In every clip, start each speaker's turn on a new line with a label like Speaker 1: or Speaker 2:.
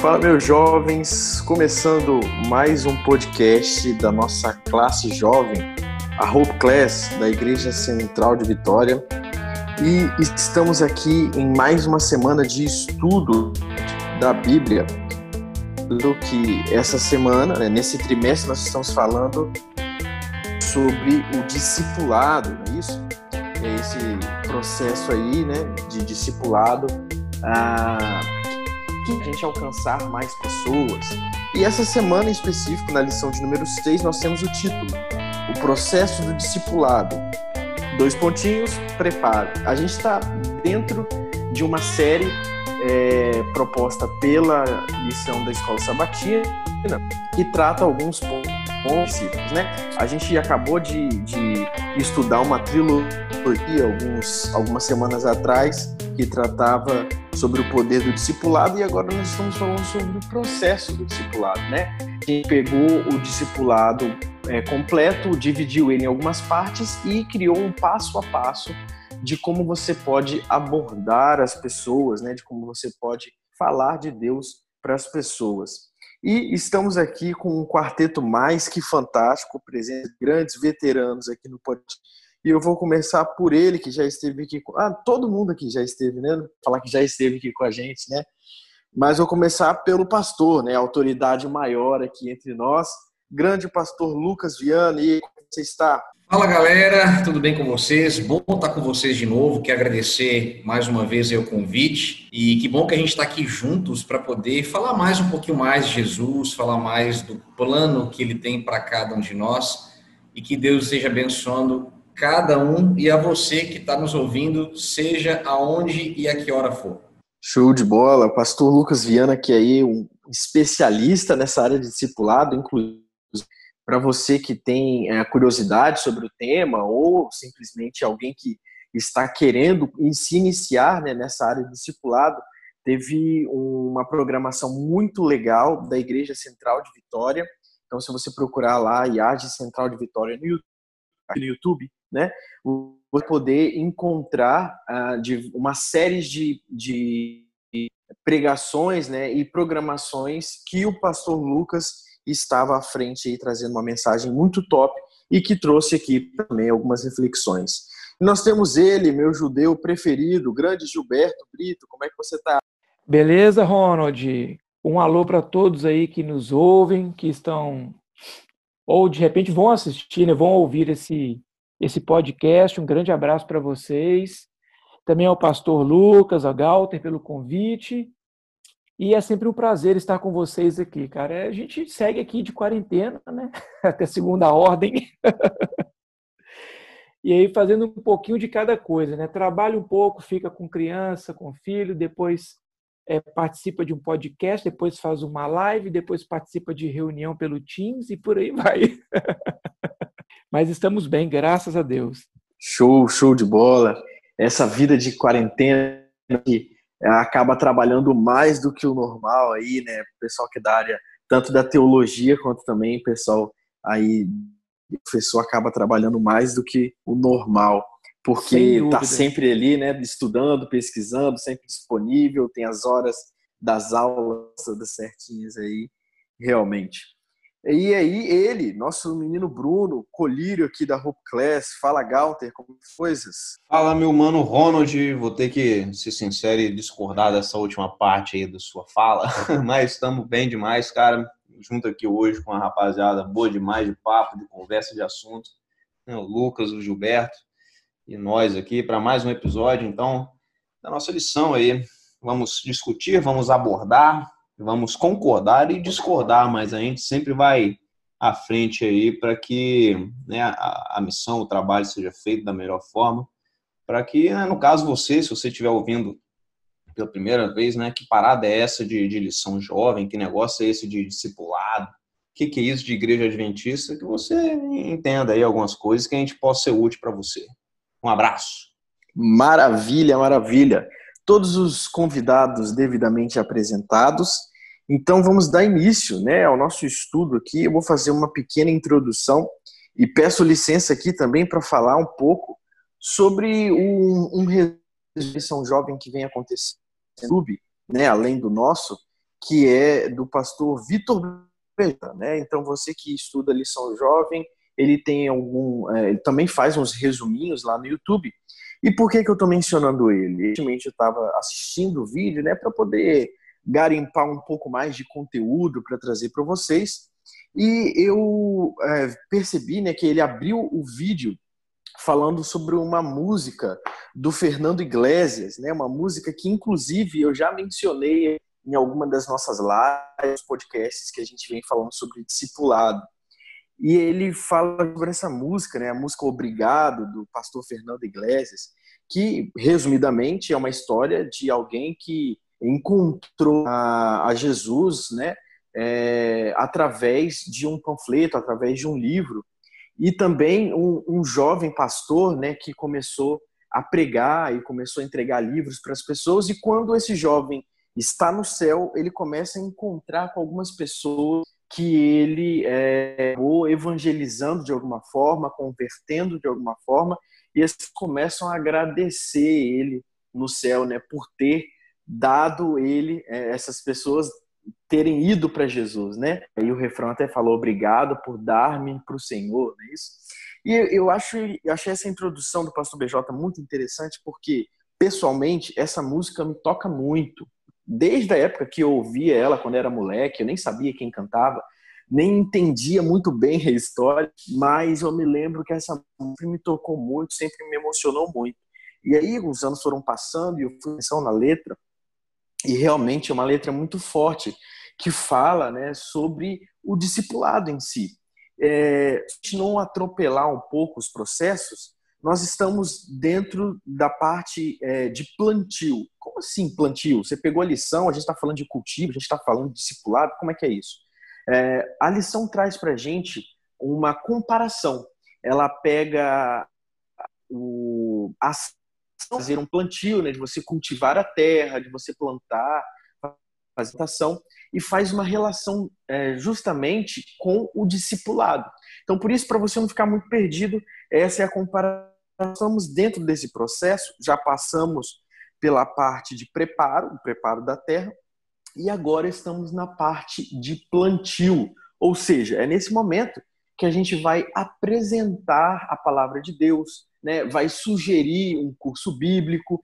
Speaker 1: Fala, meus jovens, começando mais um podcast da nossa classe jovem, a Hope Class da Igreja Central de Vitória. E estamos aqui em mais uma semana de estudo da Bíblia. Do que essa semana, né, nesse trimestre, nós estamos falando sobre o discipulado, não é isso? É esse processo aí, né, de discipulado. Ah, a gente alcançar mais pessoas. E essa semana em específico, na lição de número 6, nós temos o título: O processo do discipulado. Dois pontinhos, preparo. A gente está dentro de uma série é, proposta pela lição da Escola Sabatina, que trata alguns pontos né? A gente acabou de, de estudar uma trilogia alguns, algumas semanas atrás que tratava sobre o poder do discipulado e agora nós estamos falando sobre o processo do discipulado, né? Quem pegou o discipulado é, completo, dividiu ele em algumas partes e criou um passo a passo de como você pode abordar as pessoas, né? De como você pode falar de Deus para as pessoas. E estamos aqui com um quarteto mais que fantástico, presente grandes veteranos aqui no podcast e eu vou começar por ele, que já esteve aqui. Com... Ah, todo mundo aqui já esteve, né? Falar que já esteve aqui com a gente, né? Mas vou começar pelo pastor, né? Autoridade maior aqui entre nós. Grande pastor Lucas Viana, e como você está?
Speaker 2: Fala galera, tudo bem com vocês? Bom estar com vocês de novo. Quero agradecer mais uma vez o convite e que bom que a gente está aqui juntos para poder falar mais um pouquinho mais de Jesus, falar mais do plano que ele tem para cada um de nós e que Deus esteja abençoando cada um e a você que está nos ouvindo, seja aonde e a que hora for.
Speaker 1: Show de bola. Pastor Lucas Viana, que é aí um especialista nessa área de discipulado, inclusive para você que tem é, curiosidade sobre o tema ou simplesmente alguém que está querendo se iniciar né, nessa área de discipulado, teve uma programação muito legal da Igreja Central de Vitória. Então, se você procurar lá, IAGE Central de Vitória no YouTube, né? Você poder encontrar uh, de uma série de, de pregações, né, e programações que o pastor Lucas estava à frente aí trazendo uma mensagem muito top e que trouxe aqui também algumas reflexões. Nós temos ele, meu judeu preferido, grande Gilberto Brito. Como é que você está?
Speaker 3: Beleza, Ronald. Um alô para todos aí que nos ouvem, que estão ou de repente vão assistir, né, vão ouvir esse esse podcast. Um grande abraço para vocês. Também ao pastor Lucas, a Galter, pelo convite. E é sempre um prazer estar com vocês aqui, cara. A gente segue aqui de quarentena, né? Até segunda ordem. e aí fazendo um pouquinho de cada coisa, né? Trabalha um pouco, fica com criança, com filho, depois é, participa de um podcast, depois faz uma live, depois participa de reunião pelo Teams e por aí vai. Mas estamos bem, graças a Deus.
Speaker 1: Show, show de bola. Essa vida de quarentena acaba trabalhando mais do que o normal aí, né? O pessoal que é da área tanto da teologia quanto também o pessoal aí o professor acaba trabalhando mais do que o normal, porque está sempre ali, né, estudando, pesquisando, sempre disponível, tem as horas das aulas todas certinhas aí, realmente. E aí ele, nosso menino Bruno, colírio aqui da Hope Class, fala Galter, como coisas?
Speaker 4: Fala meu mano Ronald, vou ter que ser sincero e discordar dessa última parte aí da sua fala, mas estamos bem demais, cara, junto aqui hoje com a rapaziada boa demais de papo, de conversa de assunto, né, o Lucas, o Gilberto e nós aqui para mais um episódio, então, da nossa lição aí. Vamos discutir, vamos abordar, vamos concordar e discordar, mas a gente sempre vai à frente aí para que né, a, a, missão, o trabalho seja feito da melhor forma, para que, né, no caso você, se você estiver ouvindo pela primeira vez, né, que parada é essa de, de lição jovem, que negócio é esse de discipulado, o que, que é isso de igreja adventista, que você entenda aí algumas coisas que a gente possa ser útil para você. Um abraço.
Speaker 1: Maravilha, maravilha. Todos os convidados devidamente apresentados. Então vamos dar início né, ao nosso estudo aqui. Eu vou fazer uma pequena introdução e peço licença aqui também para falar um pouco sobre um, um São Jovem que vem acontecendo no YouTube, né, além do nosso, que é do pastor Vitor né? Então você que estuda lição jovem, ele tem algum, é, ele também faz uns resuminhos lá no YouTube. E por que que eu estou mencionando ele? Recentemente eu estava assistindo o vídeo, né, para poder garimpar um pouco mais de conteúdo para trazer para vocês. E eu é, percebi, né, que ele abriu o vídeo falando sobre uma música do Fernando Iglesias, né, uma música que inclusive eu já mencionei em alguma das nossas lives, podcasts que a gente vem falando sobre discipulado. E ele fala sobre essa música, né, a música Obrigado, do pastor Fernando Iglesias, que, resumidamente, é uma história de alguém que encontrou a, a Jesus né, é, através de um panfleto, através de um livro. E também um, um jovem pastor né, que começou a pregar e começou a entregar livros para as pessoas. E quando esse jovem está no céu, ele começa a encontrar com algumas pessoas que ele é, evangelizando de alguma forma, convertendo de alguma forma, e eles começam a agradecer ele no céu, né, por ter dado ele é, essas pessoas terem ido para Jesus, né? E o refrão até falou obrigado por dar-me para o Senhor, não é isso? E eu acho, eu achei essa introdução do Pastor BJ muito interessante porque pessoalmente essa música me toca muito, desde a época que eu ouvia ela quando era moleque, eu nem sabia quem cantava, nem entendia muito bem a história, mas eu me lembro que essa música me tocou muito, sempre me emocionou muito. E aí os anos foram passando e eu fui pensando na letra, e realmente é uma letra muito forte que fala né, sobre o discipulado em si. É, não atropelar um pouco os processos, nós estamos dentro da parte é, de plantio. Como assim plantio? Você pegou a lição, a gente está falando de cultivo, a gente está falando de discipulado, como é que é isso? É, a lição traz para a gente uma comparação. Ela pega o, a fazer um plantio, né, de você cultivar a terra, de você plantar, fazer plantação, e faz uma relação é, justamente com o discipulado. Então, por isso, para você não ficar muito perdido, essa é a comparação. Estamos dentro desse processo, já passamos pela parte de preparo, o preparo da terra, e agora estamos na parte de plantio, ou seja, é nesse momento que a gente vai apresentar a palavra de Deus, né? vai sugerir um curso bíblico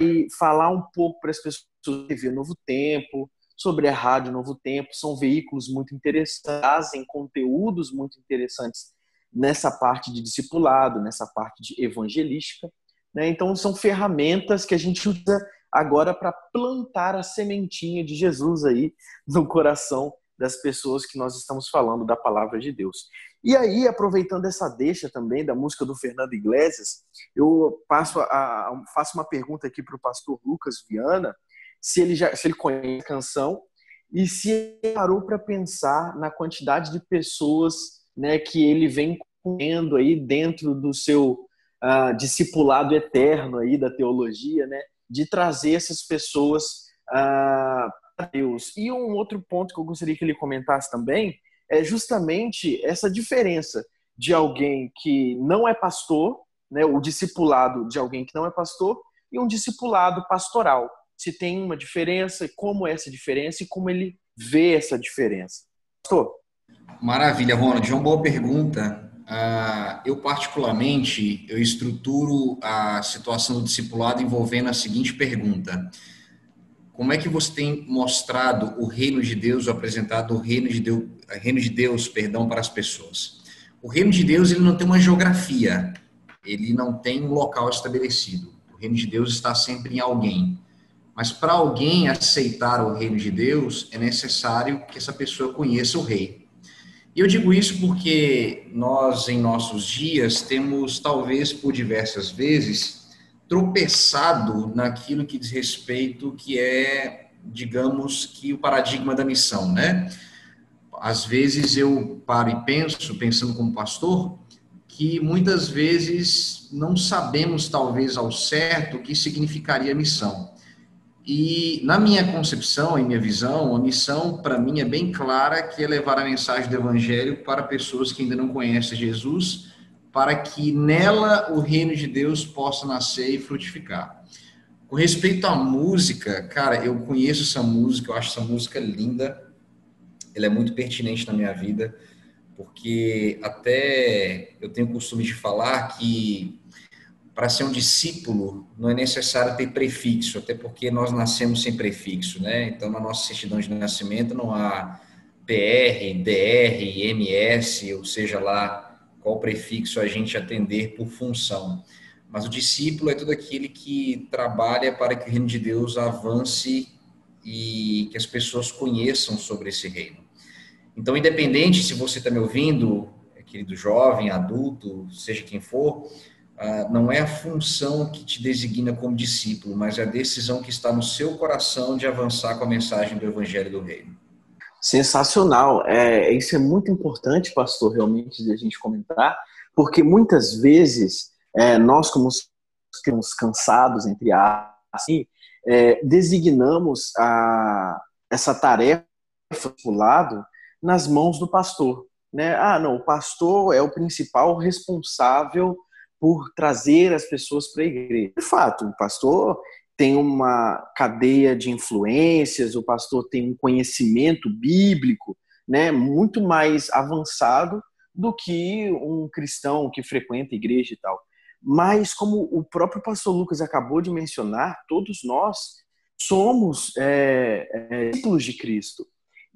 Speaker 1: e falar um pouco para as pessoas de Novo Tempo, sobre a Rádio Novo Tempo. São veículos muito interessantes, trazem conteúdos muito interessantes nessa parte de discipulado, nessa parte de evangelística. Né? Então, são ferramentas que a gente usa agora para plantar a sementinha de Jesus aí no coração das pessoas que nós estamos falando da palavra de Deus. E aí, aproveitando essa deixa também da música do Fernando Iglesias, eu passo a, faço uma pergunta aqui para o pastor Lucas Viana, se ele já se ele conhece a canção e se ele parou para pensar na quantidade de pessoas né, que ele vem comendo aí dentro do seu uh, discipulado eterno aí da teologia, né, de trazer essas pessoas uh, para Deus. E um outro ponto que eu gostaria que ele comentasse também é justamente essa diferença de alguém que não é pastor, né, o discipulado de alguém que não é pastor, e um discipulado pastoral. Se tem uma diferença, como é essa diferença e como ele vê essa diferença. Pastor?
Speaker 2: Maravilha, Ronald. Uma boa pergunta. Uh, eu, particularmente, eu estruturo a situação do discipulado envolvendo a seguinte pergunta. Como é que você tem mostrado o reino de Deus, ou apresentado o reino de Deus, reino de Deus, perdão, para as pessoas? O reino de Deus ele não tem uma geografia, ele não tem um local estabelecido. O reino de Deus está sempre em alguém. Mas para alguém aceitar o reino de Deus, é necessário que essa pessoa conheça o rei. E eu digo isso porque nós, em nossos dias, temos, talvez por diversas vezes, tropeçado naquilo que diz respeito, que é, digamos, que o paradigma da missão, né? Às vezes eu paro e penso, pensando como pastor, que muitas vezes não sabemos, talvez, ao certo o que significaria missão. E na minha concepção, em minha visão, a missão para mim é bem clara, que é levar a mensagem do evangelho para pessoas que ainda não conhecem Jesus, para que nela o reino de Deus possa nascer e frutificar. Com respeito à música, cara, eu conheço essa música, eu acho essa música linda. Ela é muito pertinente na minha vida, porque até eu tenho o costume de falar que para ser um discípulo não é necessário ter prefixo, até porque nós nascemos sem prefixo, né? Então, na nossa certidão de nascimento não há PR, DR, MS, ou seja lá qual prefixo a gente atender por função. Mas o discípulo é todo aquele que trabalha para que o reino de Deus avance e que as pessoas conheçam sobre esse reino. Então, independente se você está me ouvindo, querido jovem, adulto, seja quem for, não é a função que te designa como discípulo, mas é a decisão que está no seu coração de avançar com a mensagem do Evangelho do Reino.
Speaker 1: Sensacional. É, isso é muito importante, pastor, realmente, de a gente comentar, porque muitas vezes é, nós, como estamos cansados, entre aspas, assim, é, designamos a, essa tarefa do lado nas mãos do pastor. Né? Ah, não, o pastor é o principal responsável por trazer as pessoas para a igreja. De fato, o pastor tem uma cadeia de influências, o pastor tem um conhecimento bíblico né, muito mais avançado do que um cristão que frequenta a igreja e tal. Mas, como o próprio pastor Lucas acabou de mencionar, todos nós somos é, é, discípulos de Cristo.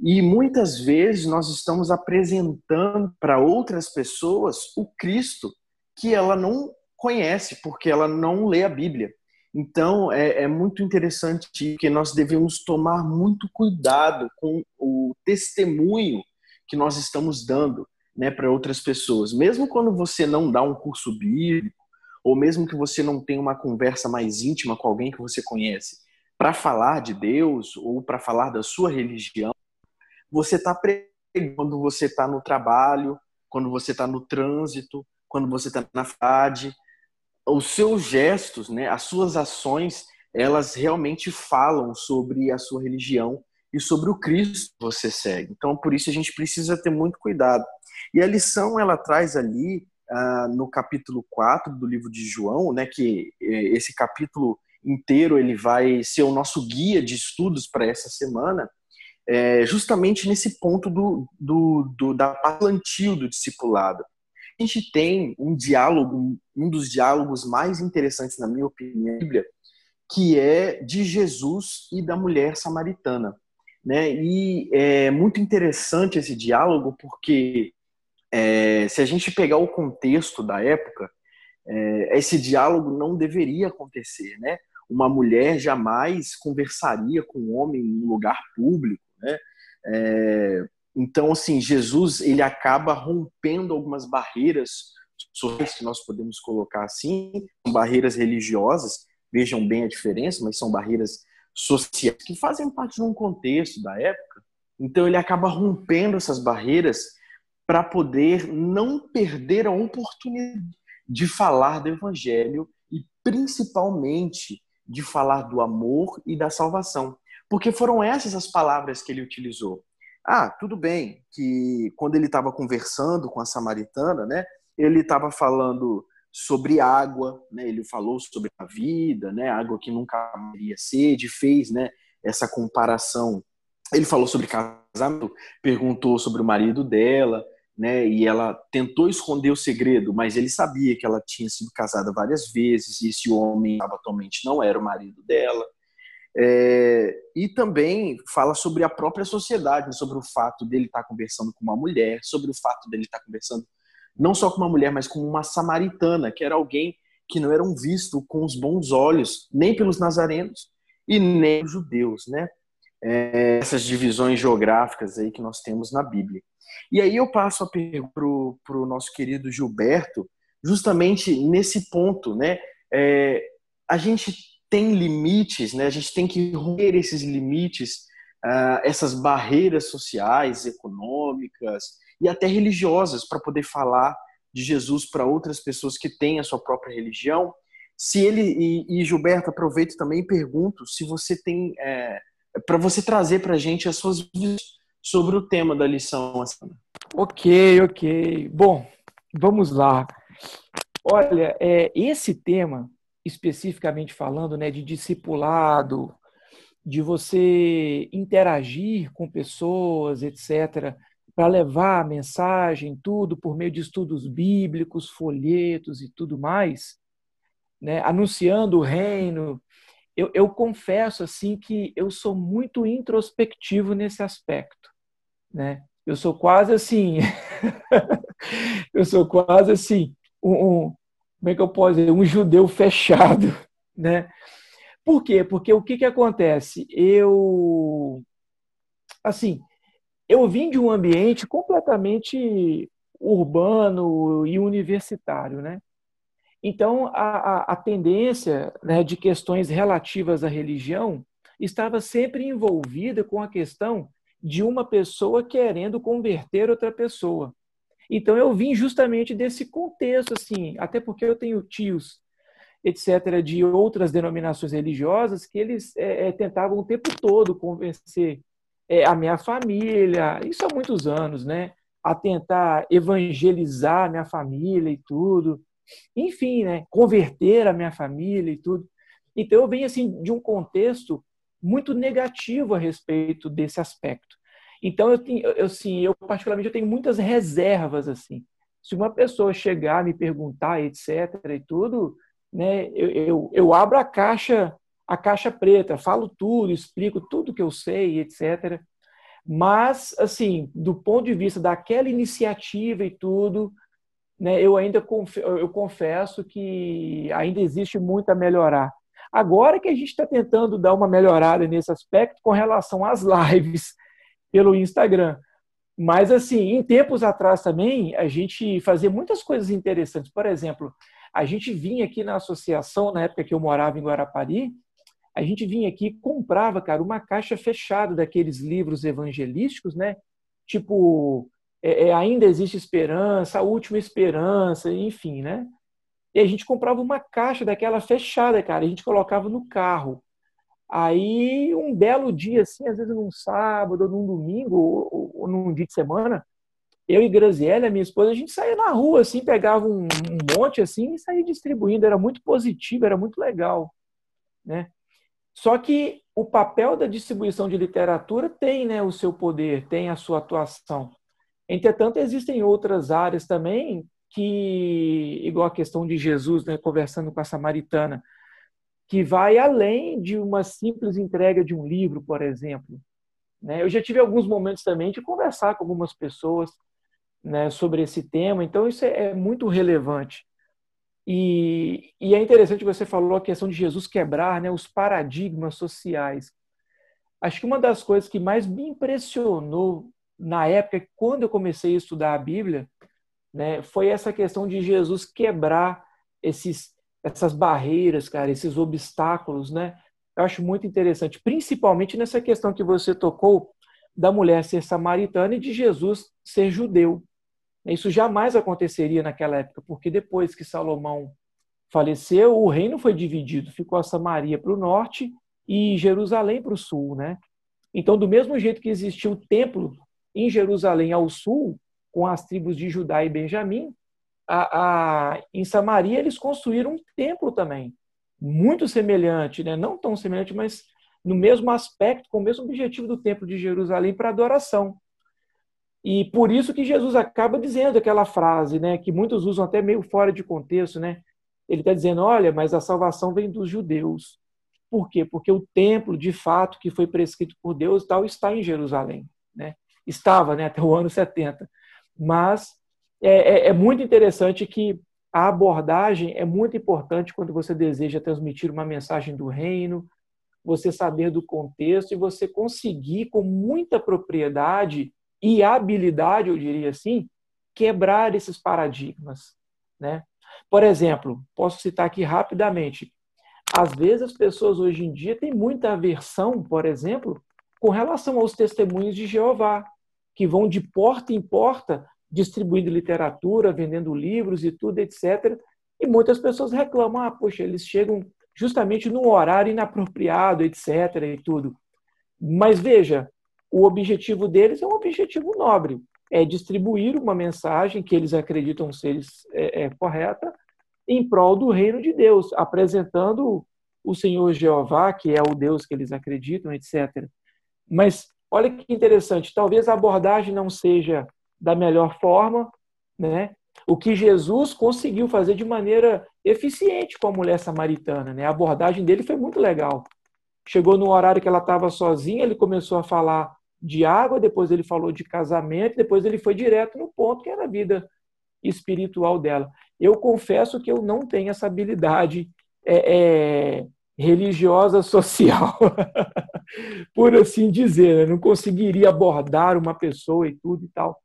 Speaker 1: E muitas vezes nós estamos apresentando para outras pessoas o Cristo que ela não conhece, porque ela não lê a Bíblia. Então, é, é, muito interessante que nós devemos tomar muito cuidado com o testemunho que nós estamos dando né, para outras pessoas. Mesmo quando você não dá um curso bíblico, ou mesmo que você não tenha uma conversa mais íntima com alguém que você conhece, para falar de Deus ou para falar da sua religião, você está quando você está no trabalho, quando você está no trânsito, quando você está na faculdade. Os seus gestos, né, as suas ações, elas realmente falam sobre a sua religião e sobre o Cristo que você segue. Então, por isso a gente precisa ter muito cuidado. E a lição ela traz ali ah, no capítulo 4 do livro de João, né, que eh, esse capítulo inteiro ele vai ser o nosso guia de estudos para essa semana, é, justamente nesse ponto do, do, do da plantio do discipulado. A gente tem um diálogo, um dos diálogos mais interessantes, na minha opinião, Bíblia, que é de Jesus e da mulher samaritana. Né? E é muito interessante esse diálogo porque é, se a gente pegar o contexto da época, é, esse diálogo não deveria acontecer, né? Uma mulher jamais conversaria com um homem em um lugar público, né? É, então, assim, Jesus ele acaba rompendo algumas barreiras sociais que nós podemos colocar assim, barreiras religiosas. Vejam bem a diferença, mas são barreiras sociais que fazem parte de um contexto da época. Então, ele acaba rompendo essas barreiras para poder não perder a oportunidade de falar do evangelho e principalmente de falar do amor e da salvação. Porque foram essas as palavras que ele utilizou. Ah, tudo bem que quando ele estava conversando com a samaritana, né, ele estava falando sobre água, né, ele falou sobre a vida, né, água que nunca teria sede, fez, né, essa comparação. Ele falou sobre casamento, perguntou sobre o marido dela, né? E ela tentou esconder o segredo, mas ele sabia que ela tinha sido casada várias vezes e esse homem atualmente não era o marido dela. É, e também fala sobre a própria sociedade, sobre o fato dele estar conversando com uma mulher, sobre o fato dele estar conversando não só com uma mulher, mas com uma samaritana, que era alguém que não eram visto com os bons olhos, nem pelos nazarenos e nem pelos judeus, né? É, essas divisões geográficas aí que nós temos na Bíblia. E aí eu passo a pergunta para o nosso querido Gilberto, justamente nesse ponto, né? É, a gente tem limites, né? A gente tem que romper esses limites, uh, essas barreiras sociais, econômicas e até religiosas para poder falar de Jesus para outras pessoas que têm a sua própria religião. Se ele e, e Gilberto aproveito também e pergunto se você tem é, para você trazer para a gente as suas sobre o tema da lição. Assim.
Speaker 3: Ok, ok. Bom, vamos lá. Olha, é, esse tema especificamente falando, né, de discipulado, de você interagir com pessoas, etc., para levar a mensagem, tudo por meio de estudos bíblicos, folhetos e tudo mais, né, anunciando o reino. Eu, eu confesso assim que eu sou muito introspectivo nesse aspecto, né? Eu sou quase assim, eu sou quase assim um, um, como é que eu posso dizer, um judeu fechado, né? Por quê? Porque o que, que acontece? Eu, assim, eu vim de um ambiente completamente urbano e universitário, né? Então, a, a, a tendência né, de questões relativas à religião estava sempre envolvida com a questão de uma pessoa querendo converter outra pessoa. Então, eu vim justamente desse contexto, assim, até porque eu tenho tios etc., de outras denominações religiosas, que eles é, é, tentavam o tempo todo convencer é, a minha família, isso há muitos anos, né? A tentar evangelizar a minha família e tudo. Enfim, né? Converter a minha família e tudo. Então, eu venho, assim, de um contexto muito negativo a respeito desse aspecto. Então, eu, tenho, eu, assim, eu particularmente eu tenho muitas reservas, assim. Se uma pessoa chegar, me perguntar, etc., e tudo, né, eu, eu, eu abro a caixa, a caixa preta, falo tudo, explico tudo que eu sei, etc. Mas, assim, do ponto de vista daquela iniciativa e tudo, né, eu ainda eu confesso que ainda existe muito a melhorar. Agora que a gente está tentando dar uma melhorada nesse aspecto com relação às lives pelo Instagram. Mas, assim, em tempos atrás também, a gente fazia muitas coisas interessantes. Por exemplo, a gente vinha aqui na associação, na época que eu morava em Guarapari, a gente vinha aqui e comprava, cara, uma caixa fechada daqueles livros evangelísticos, né? Tipo, é, é, Ainda Existe Esperança, A Última Esperança, enfim, né? E a gente comprava uma caixa daquela fechada, cara, a gente colocava no carro. Aí, um belo dia, assim, às vezes num sábado, ou num domingo, ou, ou num dia de semana, eu e Graziella, minha esposa, a gente saía na rua, assim, pegava um, um monte, assim, e saía distribuindo. Era muito positivo, era muito legal, né? Só que o papel da distribuição de literatura tem né, o seu poder, tem a sua atuação. Entretanto, existem outras áreas também que, igual a questão de Jesus, né, conversando com a samaritana, que vai além de uma simples entrega de um livro, por exemplo. Né? Eu já tive alguns momentos também de conversar com algumas pessoas né, sobre esse tema, então isso é, é muito relevante. E, e, é interessante você falou a questão de Jesus quebrar né, os paradigmas sociais. Acho que uma das coisas que mais me impressionou na época, quando eu comecei a estudar a Bíblia, né, foi essa questão de Jesus quebrar esses, essas barreiras, cara, esses obstáculos, né? Eu acho muito interessante, principalmente nessa questão que você tocou da mulher ser samaritana e de Jesus ser judeu. Isso jamais aconteceria naquela época, porque depois que Salomão faleceu, o reino foi dividido, ficou a Samaria para o norte e Jerusalém para o sul, né? Então, do mesmo jeito que existia o templo em Jerusalém ao sul, com as tribos de Judá e Benjamim, a, a, em Samaria eles construíram um templo também, muito semelhante, né? não tão semelhante, mas no mesmo aspecto, com o mesmo objetivo do templo de Jerusalém para adoração. E por isso que Jesus acaba dizendo aquela frase, né, que muitos usam até meio fora de contexto, né? Ele está dizendo, olha, mas a salvação vem dos judeus. Por quê? Porque o templo, de fato, que foi prescrito por Deus, tal, está em Jerusalém, né? Estava, né, até o ano 70. Mas é, é muito interessante que a abordagem é muito importante quando você deseja transmitir uma mensagem do reino, você saber do contexto e você conseguir com muita propriedade e habilidade, eu diria assim, quebrar esses paradigmas. Né? Por exemplo, posso citar aqui rapidamente. Às vezes as pessoas hoje em dia têm muita aversão, por exemplo, com relação aos testemunhos de Jeová, que vão de porta em porta distribuindo literatura, vendendo livros e tudo, etc. E muitas pessoas reclamam, ah, poxa, eles chegam justamente num horário inapropriado, etc. e tudo. Mas veja, o objetivo deles é um objetivo nobre, é distribuir uma mensagem que eles acreditam ser é, é, correta em prol do reino de Deus, apresentando o Senhor Jeová, que é o Deus que eles acreditam, etc. Mas olha que interessante, talvez a abordagem não seja da melhor forma, né? O que Jesus conseguiu fazer de maneira eficiente com a mulher samaritana, né? A abordagem dele foi muito legal. Chegou no horário que ela estava sozinha, ele começou a falar de água, depois ele falou de casamento, depois ele foi direto no ponto que era a vida espiritual dela. Eu confesso que eu não tenho essa habilidade é, é, religiosa social, por assim dizer. Né? Não conseguiria abordar uma pessoa e tudo e tal.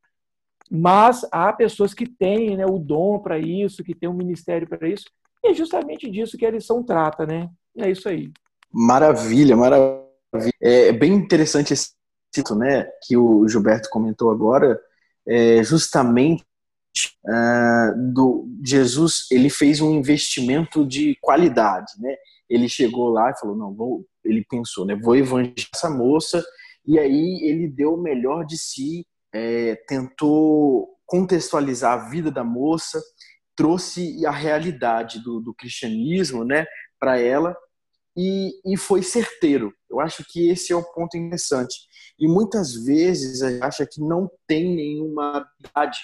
Speaker 3: Mas há pessoas que têm né, o dom para isso, que têm um ministério para isso, e é justamente disso que a lição trata, né? É isso aí.
Speaker 1: Maravilha, maravilha. É bem interessante esse título, né, que o Gilberto comentou agora, é justamente uh, do Jesus, ele fez um investimento de qualidade, né? Ele chegou lá e falou, não, vou, ele pensou, né, vou evangelizar essa moça, e aí ele deu o melhor de si, é, tentou contextualizar a vida da moça, trouxe a realidade do, do cristianismo, né, para ela, e, e foi certeiro. Eu acho que esse é o ponto interessante. E muitas vezes a gente acha que não tem nenhuma habilidade,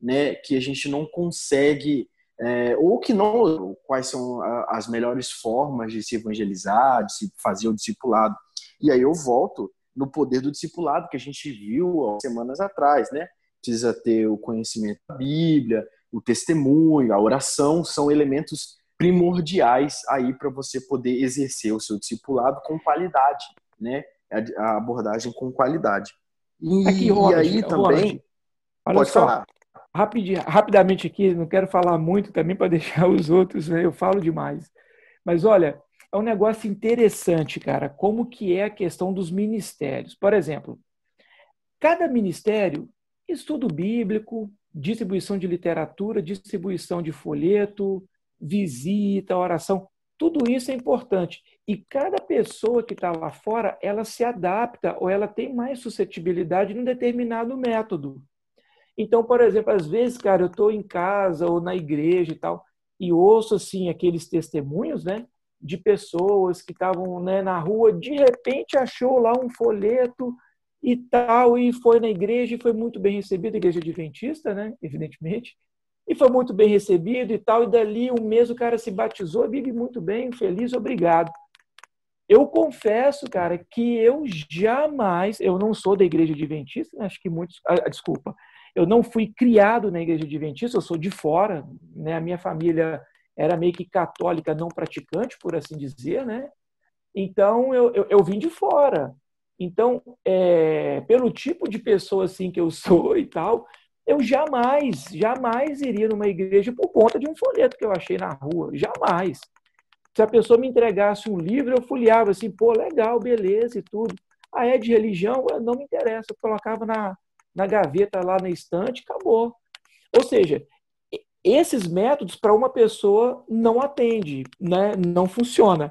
Speaker 1: né, que a gente não consegue, é, ou que não, quais são as melhores formas de se evangelizar, de se fazer o discipulado. E aí eu volto no poder do discipulado que a gente viu semanas atrás, né? Precisa ter o conhecimento da Bíblia, o testemunho, a oração, são elementos primordiais aí para você poder exercer o seu discipulado com qualidade, né? A abordagem com qualidade.
Speaker 3: E, aqui, Ronald, e aí também. Olha pode só, falar. Rapid, rapidamente aqui, não quero falar muito também para deixar os outros, né? eu falo demais. Mas olha, é um negócio interessante, cara, como que é a questão dos ministérios. Por exemplo, cada ministério, estudo bíblico, distribuição de literatura, distribuição de folheto, visita, oração, tudo isso é importante. E cada pessoa que está lá fora, ela se adapta ou ela tem mais suscetibilidade num determinado método. Então, por exemplo, às vezes, cara, eu estou em casa ou na igreja e tal, e ouço, assim, aqueles testemunhos, né? De pessoas que estavam né, na rua, de repente achou lá um folheto e tal, e foi na igreja e foi muito bem recebido, igreja adventista, né? Evidentemente e foi muito bem recebido e tal, e dali um mês o cara se batizou, vive muito bem, feliz, obrigado. Eu confesso, cara, que eu jamais, eu não sou da igreja adventista, né? acho que muitos, ah, ah, desculpa, eu não fui criado na igreja adventista, eu sou de fora, né? A minha família era meio que católica não praticante, por assim dizer, né? Então eu, eu, eu vim de fora. Então, é, pelo tipo de pessoa assim que eu sou e tal, eu jamais, jamais iria numa igreja por conta de um folheto que eu achei na rua. Jamais. Se a pessoa me entregasse um livro, eu folheava assim, pô, legal, beleza e tudo. Ah, é de religião? Não me interessa. Eu colocava na, na gaveta lá na estante, acabou. Ou seja, esses métodos para uma pessoa não atende, né? não funciona.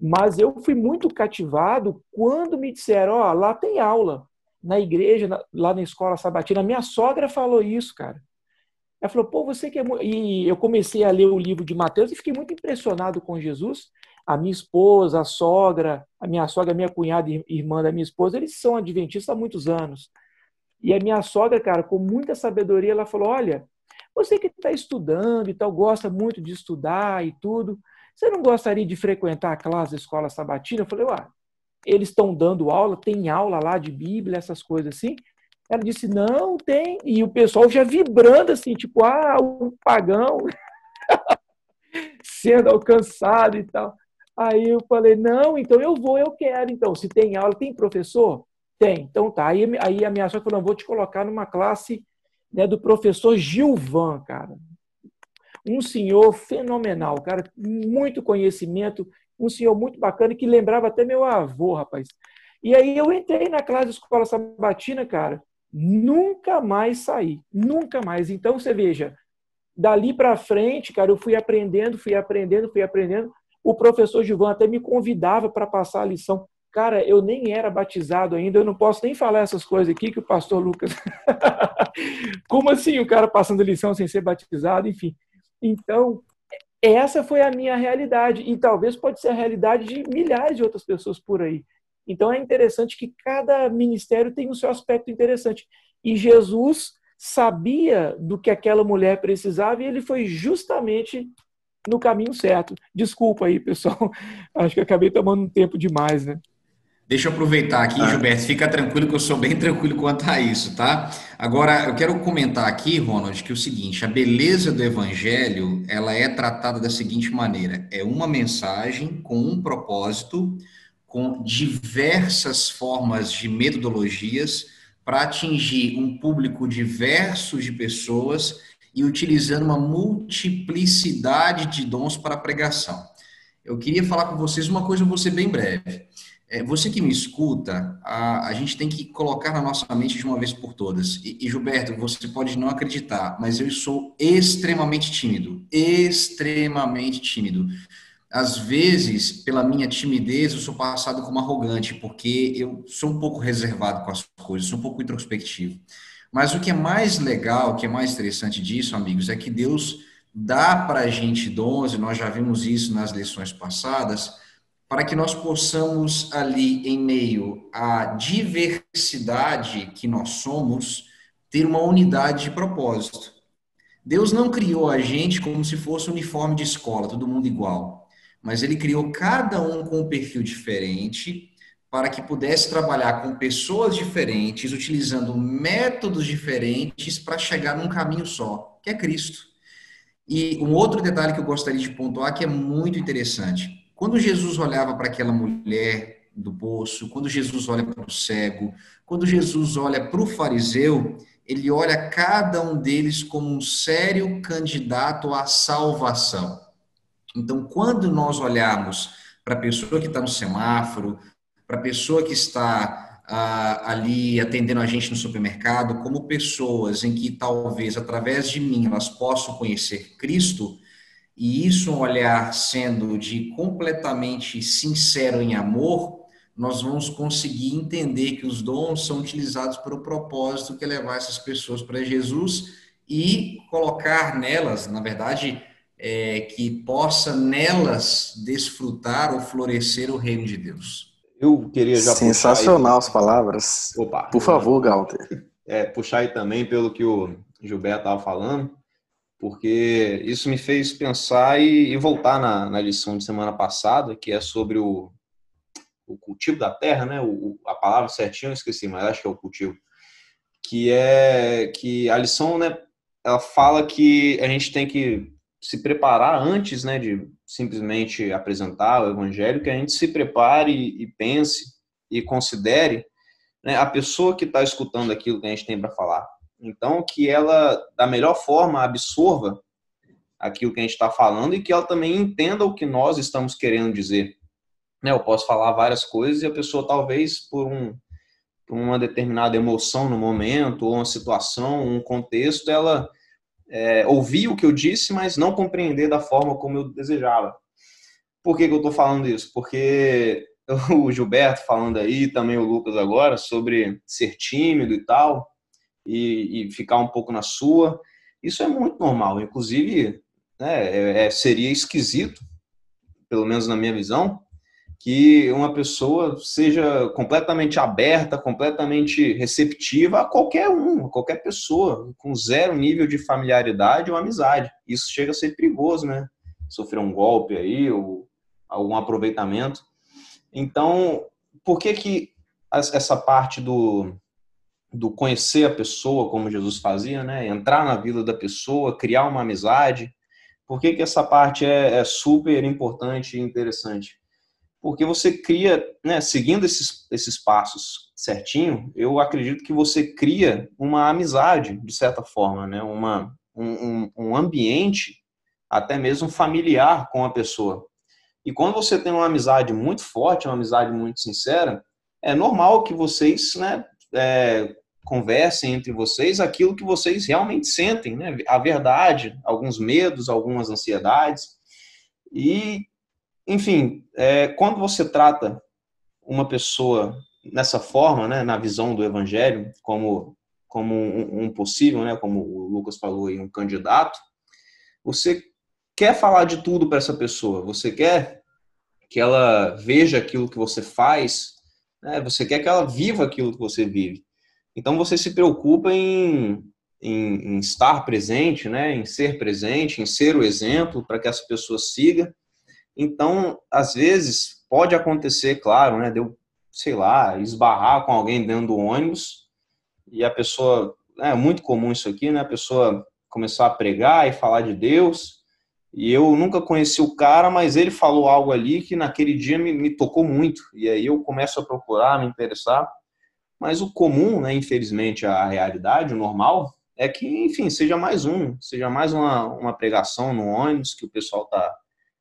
Speaker 3: Mas eu fui muito cativado quando me disseram, ó, oh, lá tem aula na igreja, na, lá na escola sabatina. Minha sogra falou isso, cara. Ela falou, pô, você que é. E eu comecei a ler o livro de Mateus e fiquei muito impressionado com Jesus. A minha esposa, a sogra, a minha sogra, a minha cunhada e irmã da minha esposa, eles são adventistas há muitos anos. E a minha sogra, cara, com muita sabedoria, ela falou: olha, você que está estudando e tal, gosta muito de estudar e tudo, você não gostaria de frequentar a classe da escola sabatina? Eu falei, ué, eles estão dando aula, tem aula lá de Bíblia, essas coisas assim. Ela disse, não, tem. E o pessoal já vibrando assim, tipo, ah, o pagão sendo alcançado e tal. Aí eu falei, não, então eu vou, eu quero. Então, se tem aula, tem professor? Tem. Então tá. Aí, aí a minha sogra falou, não, vou te colocar numa classe né, do professor Gilvan, cara. Um senhor fenomenal, cara, muito conhecimento, um senhor muito bacana que lembrava até meu avô, rapaz. E aí eu entrei na classe de escola sabatina, cara, nunca mais saí, nunca mais. Então você veja, dali para frente, cara, eu fui aprendendo, fui aprendendo, fui aprendendo. O professor Gilvan até me convidava para passar a lição. Cara, eu nem era batizado ainda, eu não posso nem falar essas coisas aqui que o pastor Lucas. Como assim o cara passando lição sem ser batizado? Enfim. Então, essa foi a minha realidade e talvez pode ser a realidade de milhares de outras pessoas por aí. Então é interessante que cada ministério tem o seu aspecto interessante. E Jesus sabia do que aquela mulher precisava e ele foi justamente no caminho certo. Desculpa aí, pessoal. Acho que acabei tomando um tempo demais, né?
Speaker 2: Deixa eu aproveitar aqui, ah. Gilberto, fica tranquilo que eu sou bem tranquilo quanto a isso, tá? Agora, eu quero comentar aqui, Ronald, que é o seguinte, a beleza do evangelho, ela é tratada da seguinte maneira, é uma mensagem com um propósito, com diversas formas de metodologias para atingir um público diverso de pessoas e utilizando uma multiplicidade de dons para a pregação. Eu queria falar com vocês uma coisa, vou ser bem breve. É, você que me escuta, a, a gente tem que colocar na nossa mente de uma vez por todas. E, e, Gilberto, você pode não acreditar, mas eu sou extremamente tímido. Extremamente tímido. Às vezes, pela minha timidez, eu sou passado como arrogante, porque eu sou um pouco reservado com as coisas, sou um pouco introspectivo. Mas o que é mais legal, o que é mais interessante disso, amigos, é que Deus dá para a gente dons, e nós já vimos isso nas lições passadas para que nós possamos ali, em meio à diversidade que nós somos, ter uma unidade de propósito. Deus não criou a gente como se fosse uniforme de escola, todo mundo igual, mas ele criou cada um com um perfil diferente para que pudesse trabalhar com pessoas diferentes, utilizando métodos diferentes para chegar num caminho só, que é Cristo. E um outro detalhe que eu gostaria de pontuar que é muito interessante. Quando Jesus olhava para aquela mulher do poço, quando Jesus olha para o cego, quando Jesus olha para o fariseu, ele olha cada um deles como um sério candidato à salvação. Então, quando nós olharmos para a pessoa que está no semáforo, para a pessoa que está ah, ali atendendo a gente no supermercado, como pessoas em que talvez através de mim elas possam conhecer Cristo, e isso um olhar sendo de completamente sincero em amor, nós vamos conseguir entender que os dons são utilizados para o propósito que é levar essas pessoas para Jesus e colocar nelas, na verdade, é, que possa nelas desfrutar ou florescer o reino de Deus.
Speaker 1: Eu queria já sensacional as palavras. Opa, por favor, Galter.
Speaker 4: É, puxar aí também pelo que o Gilberto estava falando porque isso me fez pensar e, e voltar na, na, lição de semana passada, que é sobre o, o cultivo da terra, né? O, a palavra certinha eu esqueci, mas acho que é o cultivo. Que é que a lição, né? Ela fala que a gente tem que se preparar antes, né? De simplesmente apresentar o evangelho, que a gente se prepare e, e pense e considere né, a pessoa que está escutando aquilo que a gente tem para falar então, que ela, da melhor forma, absorva aquilo que a gente está falando e que ela também entenda o que nós estamos querendo dizer. Né, eu posso falar várias coisas e a pessoa, talvez, por, um, por uma determinada emoção no momento, ou uma situação, um contexto, ela é, ouvir o que eu disse, mas não compreender da forma como eu desejava. Por que, que eu estou falando isso? Porque o Gilberto falando aí, também o Lucas agora, sobre ser tímido e tal, e, e ficar um pouco na sua. Isso é muito normal. Inclusive, né, é, é, seria esquisito, pelo menos na minha visão, que uma pessoa seja completamente aberta, completamente receptiva a qualquer um, a qualquer pessoa, com zero nível de familiaridade ou amizade. Isso chega a ser perigoso, né? Sofrer um golpe aí, ou algum aproveitamento. Então, por que que essa parte do, do conhecer a pessoa, como Jesus fazia, né? Entrar na vida da pessoa, criar uma amizade. Por que, que essa parte é, é super importante e interessante? Porque você cria, né, seguindo esses, esses passos certinho, eu acredito que você cria uma amizade, de certa forma, né? Uma, um, um ambiente até mesmo familiar com a pessoa. E quando você tem uma amizade muito forte, uma amizade muito sincera, é normal que vocês né, é, conversem entre vocês aquilo que vocês realmente sentem, né? A verdade, alguns medos, algumas ansiedades. E, enfim, é, quando você trata uma pessoa nessa forma, né, na visão do evangelho, como como um, um possível, né, como o Lucas falou aí, um candidato, você quer falar de tudo para essa pessoa, você quer que ela veja aquilo que você faz, né? você quer que ela viva aquilo que você vive. Então você se preocupa em, em, em estar presente, né? em ser presente, em ser o exemplo para que essa pessoa siga. Então, às vezes, pode acontecer, claro, né? Deu, sei lá, esbarrar com alguém dentro do ônibus e a pessoa. É muito comum isso aqui, né? A pessoa começar a pregar e falar de Deus. E eu nunca conheci o cara, mas ele falou algo ali que naquele dia me, me tocou muito. E aí eu começo a procurar, me interessar. Mas o comum, né, infelizmente, a realidade, o normal, é que, enfim, seja mais um, seja mais uma, uma pregação no ônibus que o pessoal tá,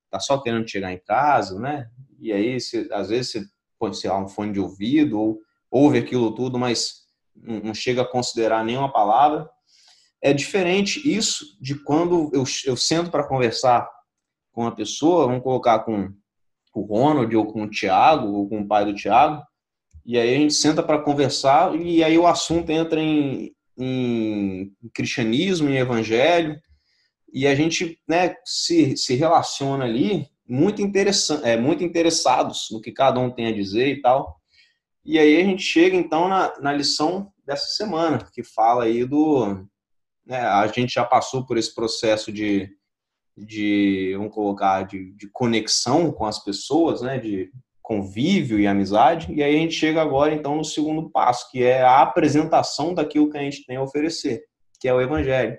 Speaker 4: tá só querendo chegar em casa, né? E aí, se, às vezes, você sei lá, um fone de ouvido ou ouve aquilo tudo, mas não, não chega a considerar nenhuma palavra. É diferente isso de quando eu, eu sento para conversar com uma pessoa, vamos colocar com o Ronald ou com o Tiago ou com o pai do Tiago, e aí a gente senta para conversar e aí o assunto entra em, em cristianismo, em evangelho, e a gente né, se, se relaciona ali muito, interessante, é, muito interessados no que cada um tem a dizer e tal. E aí a gente chega então na, na lição dessa semana, que fala aí do, né, a gente já passou por esse processo de, de vamos colocar, de, de conexão com as pessoas, né, de convívio e amizade, e aí a gente chega agora, então, no segundo passo, que é a apresentação daquilo que a gente tem a oferecer, que é o Evangelho.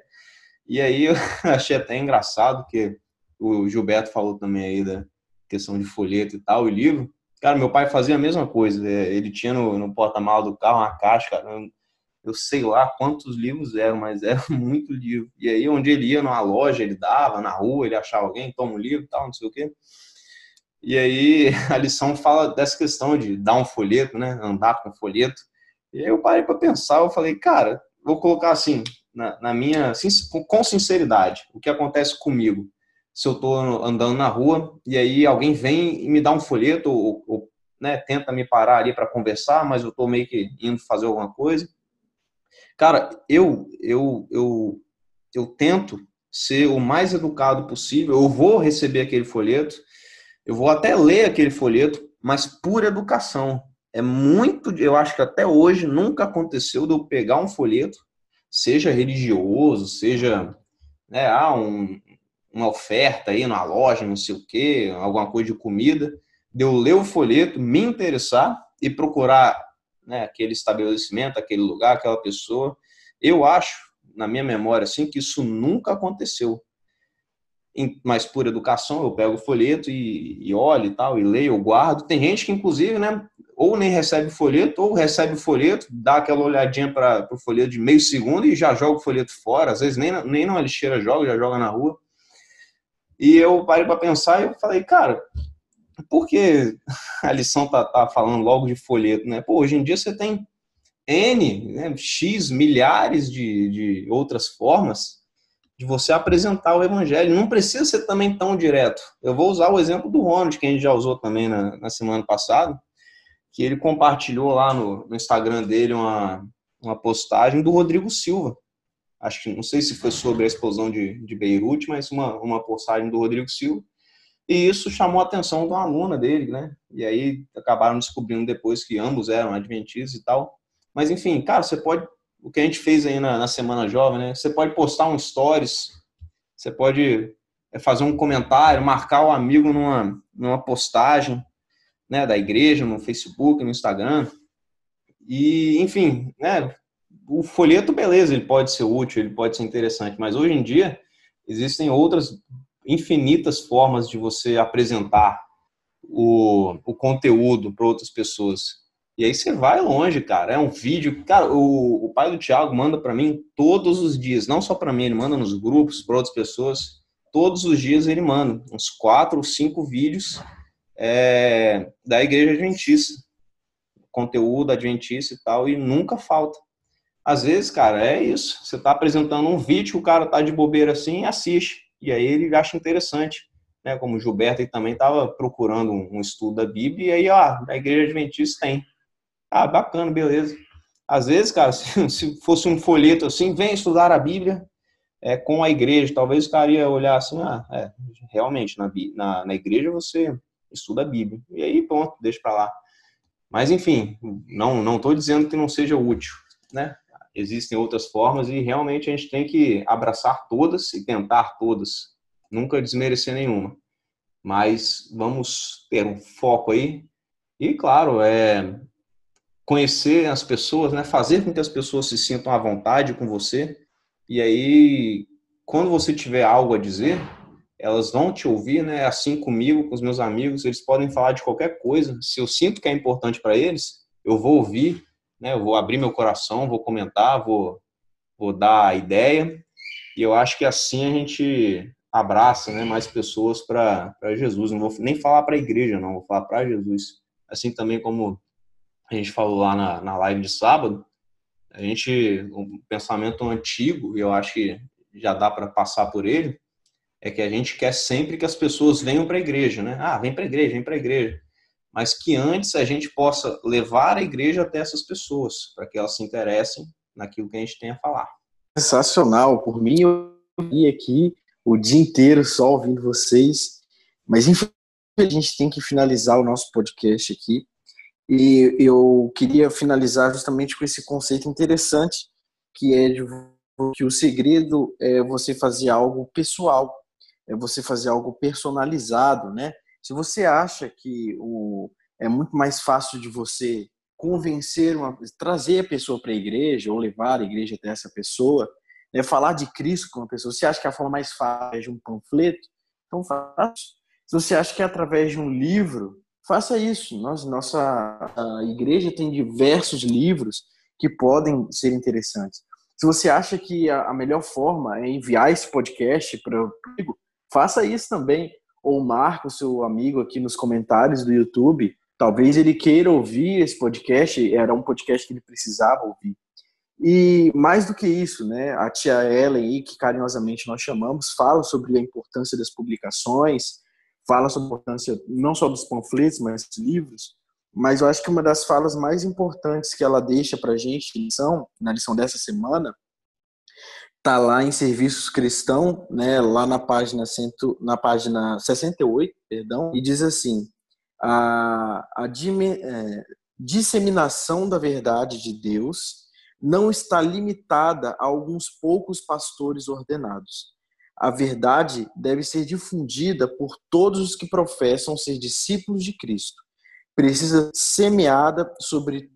Speaker 4: E aí eu achei até engraçado, que o Gilberto falou também aí da questão de folheto e tal, o livro. Cara, meu pai fazia a mesma coisa, é, ele tinha no, no porta-malas do carro uma caixa, cara, eu sei lá quantos livros eram, mas era muito livro. E aí, onde ele ia numa loja, ele dava, na rua, ele achava alguém, toma um livro tal, não sei o quê. E aí, a lição fala dessa questão de dar um folheto, né? Andar com folheto. E aí eu parei para pensar, eu falei, cara, vou colocar assim, na, na minha, com sinceridade, o que acontece comigo. Se eu estou andando na rua e aí alguém vem e me dá um folheto ou, ou né, tenta me parar ali para conversar, mas eu estou meio que indo fazer alguma coisa. Cara, eu, eu, eu, eu tento ser o mais educado possível. Eu vou receber aquele folheto, eu vou até ler aquele folheto, mas por educação. É muito, eu acho que até hoje nunca aconteceu de eu pegar um folheto, seja religioso, seja né, ah, um, uma oferta aí na loja, não sei o quê, alguma coisa de comida, de eu ler o folheto, me interessar e procurar né, aquele estabelecimento, aquele lugar, aquela pessoa. Eu acho, na minha memória, assim, que isso nunca aconteceu. Mas por educação, eu pego o folheto e, e olho e tal, e leio, eu guardo. Tem gente que, inclusive, né, ou nem recebe o folheto, ou recebe o folheto, dá aquela olhadinha para o folheto de meio segundo e já joga o folheto fora. Às vezes nem, nem na lixeira joga, já joga na rua. E eu parei para pensar e eu falei, cara, por que a lição tá, tá falando logo de folheto, né? Pô, hoje em dia você tem N, né, X, milhares de, de outras formas de você apresentar o evangelho. Não precisa ser também tão direto. Eu vou usar o exemplo do Ronald, que a gente já usou também na, na semana passada, que ele compartilhou lá no, no Instagram dele uma, uma postagem do Rodrigo Silva. Acho que não sei se foi sobre a explosão de, de Beirute, mas uma, uma postagem do Rodrigo Silva e isso chamou a atenção de uma aluna dele, né? E aí acabaram descobrindo depois que ambos eram adventistas e tal. Mas enfim, cara, você pode. O que a gente fez aí na, na Semana Jovem, né? Você pode postar um stories, você pode é, fazer um comentário, marcar o amigo numa, numa postagem né, da igreja, no Facebook, no Instagram. E, enfim, né? O folheto, beleza, ele pode ser útil, ele pode ser interessante, mas hoje em dia existem outras infinitas formas de você apresentar o, o conteúdo para outras pessoas. E aí você vai longe, cara. É um vídeo. Cara, o, o pai do Thiago manda para mim todos os dias, não só para mim, ele manda nos grupos, para outras pessoas. Todos os dias ele manda uns quatro ou cinco vídeos é, da igreja adventista, conteúdo adventista e tal, e nunca falta. Às vezes, cara, é isso. Você está apresentando um vídeo, o cara tá de bobeira assim, assiste e aí ele acha interessante, né? Como o Gilberto também estava procurando um, estudo da Bíblia, e aí, ó, a igreja adventista tem. Ah, bacana, beleza. Às vezes, cara, se, se fosse um folheto assim, vem estudar a Bíblia, é, com a igreja. Talvez o cara ia olhar assim, ah, é, realmente, na, na, na igreja você estuda a Bíblia. E aí, pronto, deixa para lá. Mas, enfim, não não estou dizendo que não seja útil, né? Existem outras formas e realmente a gente tem que abraçar todas e tentar todas, nunca desmerecer nenhuma. Mas vamos ter um foco aí e, claro, é conhecer as pessoas, né? Fazer com que as pessoas se sintam à vontade com você. E aí, quando você tiver algo a dizer, elas vão te ouvir, né? Assim comigo, com os meus amigos, eles podem falar de qualquer coisa. Se eu sinto que é importante para eles, eu vou ouvir, né? Eu vou abrir meu coração, vou comentar, vou, vou dar a ideia. E eu acho que assim a gente abraça, né? Mais pessoas para Jesus. Não vou nem falar para a igreja, não. Vou falar para Jesus. Assim também como a gente falou lá na, na live de sábado, a gente um pensamento antigo, e eu acho que já dá para passar por ele é que a gente quer sempre que as pessoas venham para a igreja, né? Ah, vem para a igreja, vem para a igreja. Mas que antes a gente possa levar a igreja até essas pessoas, para que elas se interessem naquilo que a gente tem a falar.
Speaker 1: Sensacional. Por mim, eu ia aqui o dia inteiro só ouvindo vocês, mas infelizmente a gente tem que finalizar o nosso podcast aqui. E eu queria finalizar justamente com esse conceito interessante, que é de que o segredo é você fazer algo pessoal, é você fazer algo personalizado, né? Se você acha que o, é muito mais fácil de você convencer, uma, trazer a pessoa para a igreja ou levar a igreja até essa pessoa, né, falar de Cristo com uma pessoa, você acha que é a forma mais fácil é de um panfleto, então faça. Se você acha que é através de um livro, faça isso. Nós, nossa igreja tem diversos livros que podem ser interessantes. Se você acha que a, melhor forma é enviar esse podcast para o faça isso também. Ou marque o seu amigo aqui nos comentários do YouTube. Talvez ele queira ouvir esse podcast, era um podcast que ele precisava ouvir. E mais do que isso, né, a tia Ellen, que carinhosamente nós chamamos, fala sobre a importância das publicações, fala sobre a importância não só dos panfletos, mas dos livros. Mas eu acho que uma das falas mais importantes que ela deixa para a gente lição, na lição dessa semana tá lá em Serviços Cristão, né, lá na página, cento, na página 68, perdão, e diz assim: a, a é, disseminação da verdade de Deus não está limitada a alguns poucos pastores ordenados. A verdade deve ser difundida por todos os que professam ser discípulos de Cristo. Precisa ser semeada sobre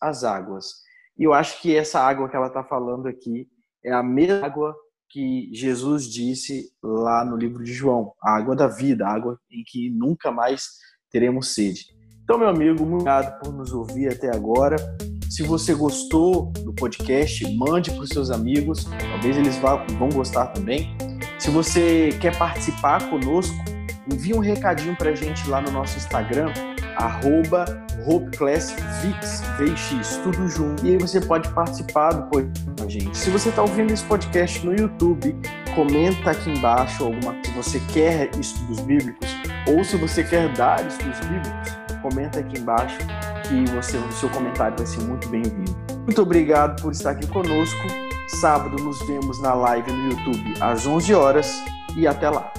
Speaker 1: as águas. E eu acho que essa água que ela está falando aqui é a mesma água que Jesus disse lá no livro de João, a água da vida, a água em que nunca mais teremos sede. Então, meu amigo, muito obrigado por nos ouvir até agora. Se você gostou do podcast, mande para os seus amigos, talvez eles vão gostar também. Se você quer participar conosco, envie um recadinho para a gente lá no nosso Instagram, arroba VX, tudo junto. E aí você pode participar do podcast com gente. Se você está ouvindo esse podcast no YouTube, comenta aqui embaixo alguma se você quer estudos bíblicos ou se você quer dar estudos bíblicos, comenta aqui embaixo que você, o seu comentário vai ser muito bem-vindo. Muito obrigado por estar aqui conosco. Sábado nos vemos na live no YouTube às 11 horas e até lá.